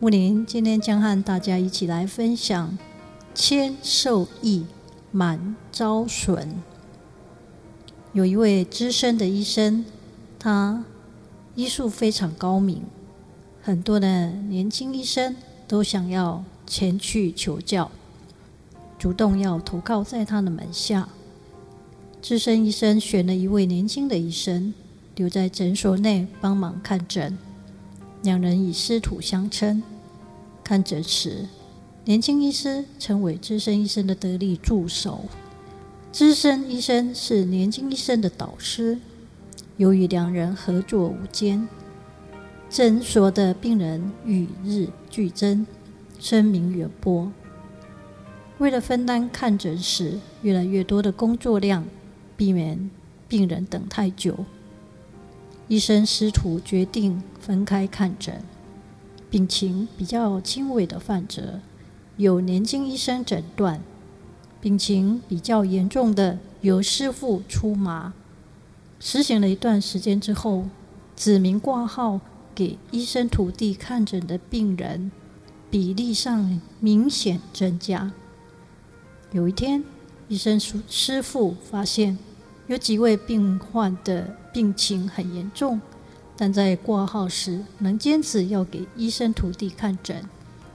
木林今天将和大家一起来分享“谦受益，满招损”。有一位资深的医生，他医术非常高明，很多的年轻医生都想要前去求教，主动要投靠在他的门下。资深医生选了一位年轻的医生，留在诊所内帮忙看诊。两人以师徒相称。看诊时，年轻医师成为资深医生的得力助手，资深医生是年轻医生的导师。由于两人合作无间，诊所的病人与日俱增，声名远播。为了分担看诊时越来越多的工作量，避免病人等太久。医生师徒决定分开看诊，病情比较轻微的患者由年轻医生诊断，病情比较严重的由师傅出马。实行了一段时间之后，指名挂号给医生徒弟看诊的病人比例上明显增加。有一天，医生师师傅发现。有几位病患的病情很严重，但在挂号时能坚持要给医生徒弟看诊，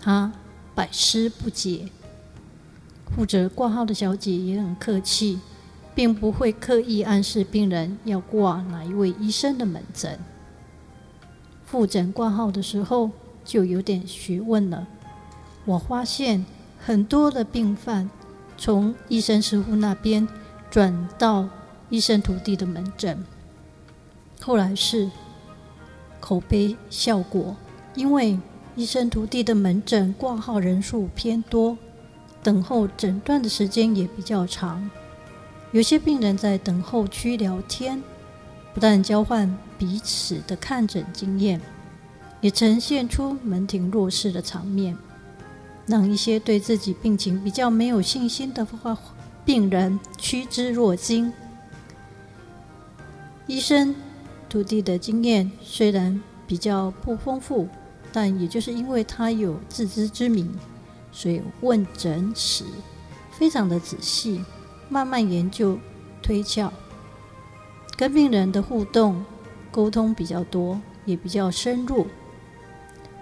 他百思不解。负责挂号的小姐也很客气，并不会刻意暗示病人要挂哪一位医生的门诊。复诊挂号的时候就有点学问了。我发现很多的病患从医生师傅那边转到。医生徒弟的门诊，后来是口碑效果，因为医生徒弟的门诊挂号人数偏多，等候诊断的时间也比较长。有些病人在等候区聊天，不但交换彼此的看诊经验，也呈现出门庭若市的场面，让一些对自己病情比较没有信心的病人趋之若鹜。医生徒弟的经验虽然比较不丰富，但也就是因为他有自知之明，所以问诊时非常的仔细，慢慢研究推敲，跟病人的互动沟通比较多，也比较深入。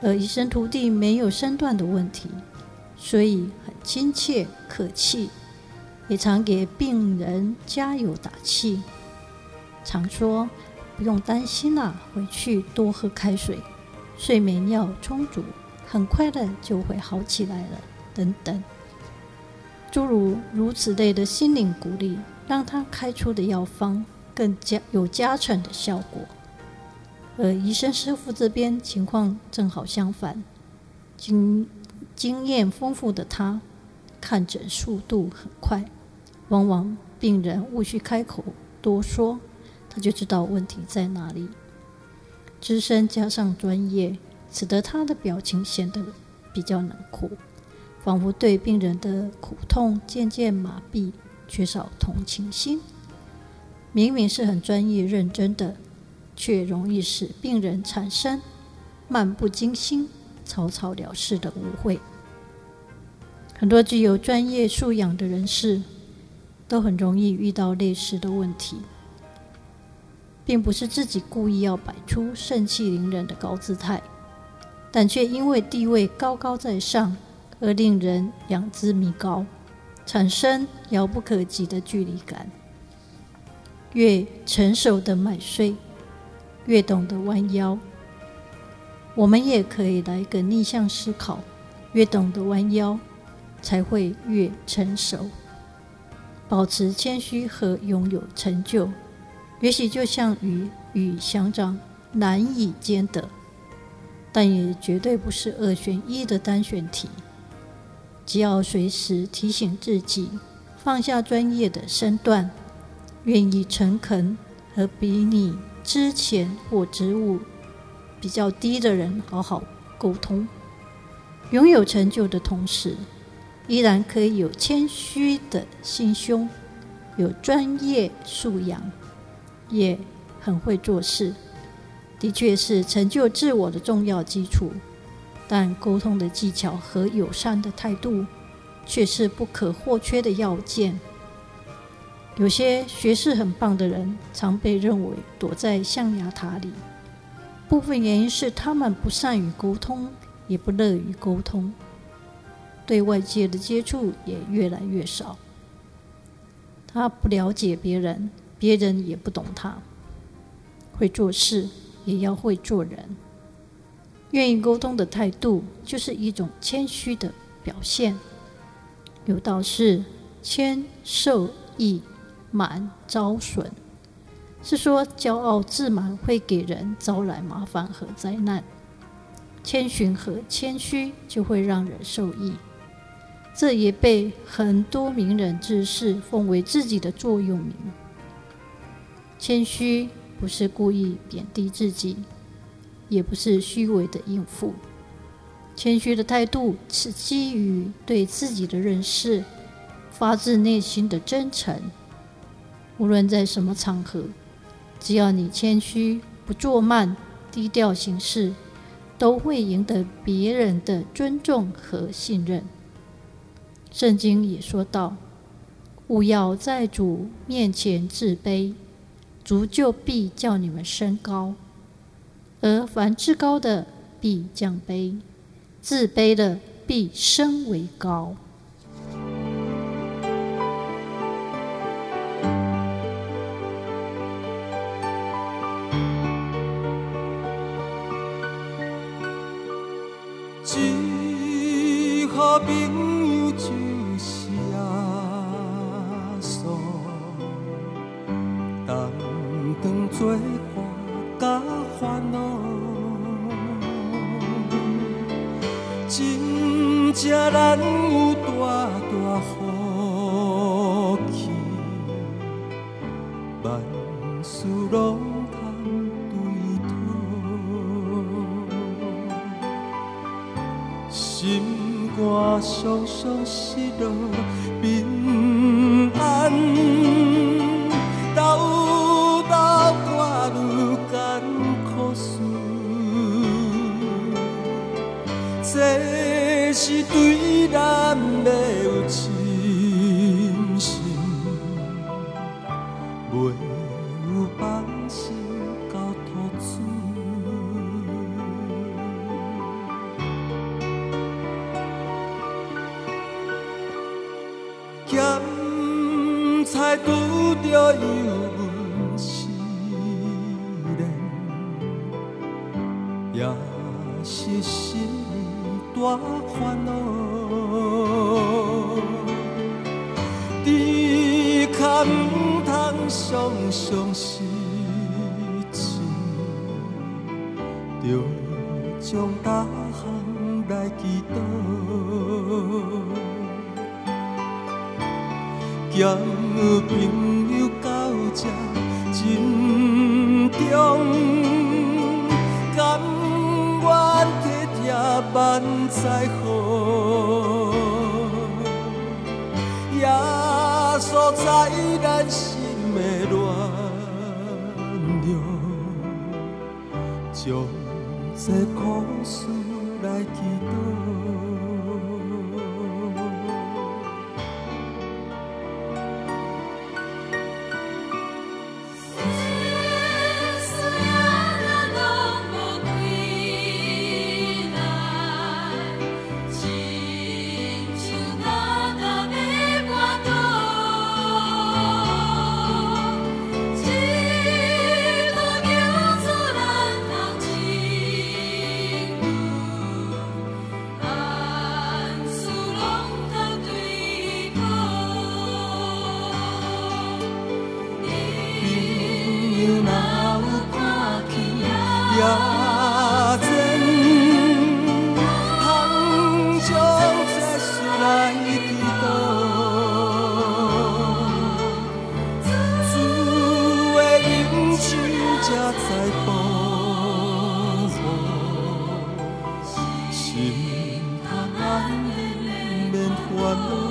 而医生徒弟没有身段的问题，所以很亲切客气，也常给病人加油打气。常说不用担心了，回去多喝开水，睡眠要充足，很快的就会好起来了。等等，诸如如此类的心灵鼓励，让他开出的药方更加有加成的效果。而医生师傅这边情况正好相反，经经验丰富的他，看诊速度很快，往往病人无需开口多说。就知道问题在哪里。资深加上专业，使得他的表情显得比较冷酷，仿佛对病人的苦痛渐渐麻痹，缺少同情心。明明是很专业认真的，却容易使病人产生漫不经心、草草了事的误会。很多具有专业素养的人士，都很容易遇到类似的问题。并不是自己故意要摆出盛气凌人的高姿态，但却因为地位高高在上而令人仰之弥高，产生遥不可及的距离感。越成熟的买税，越懂得弯腰。我们也可以来个逆向思考：越懂得弯腰，才会越成熟。保持谦虚和拥有成就。也许就像鱼与熊掌难以兼得，但也绝对不是二选一的单选题。只要随时提醒自己，放下专业的身段，愿意诚恳和比你之前或职务比较低的人好好沟通，拥有成就的同时，依然可以有谦虚的心胸，有专业素养，也很会做事，的确是成就自我的重要基础。但沟通的技巧和友善的态度却是不可或缺的要件。有些学识很棒的人，常被认为躲在象牙塔里，部分原因是他们不善于沟通，也不乐于沟通，对外界的接触也越来越少。他不了解别人，别人也不懂他。会做事，也要会做人。愿意沟通的态度，就是一种谦虚的表现。有道是：谦受益，满招损。是说骄傲自满会给人招来麻烦和灾难。谦逊和谦虚就会让人受益。这也被很多名人志士奉为自己的座右铭。谦虚不是故意贬低自己。也不是虚伪的应付，谦虚的态度是基于对自己的认识，发自内心的真诚。无论在什么场合，只要你谦虚、不做慢、低调行事，都会赢得别人的尊重和信任。圣经也说道：“勿要在主面前自卑，足就必叫你们升高。”而凡自高的必降卑，自卑的必升为高。才难有大大福气，万事拢通对讨，心肝常常失落咸菜拄着油温试炼，也是心。大烦恼，只可唔通常常失志，着将大项来祈祷，交朋友到这珍重，甘愿。万载好，耶稣在咱心的暖流，将这苦免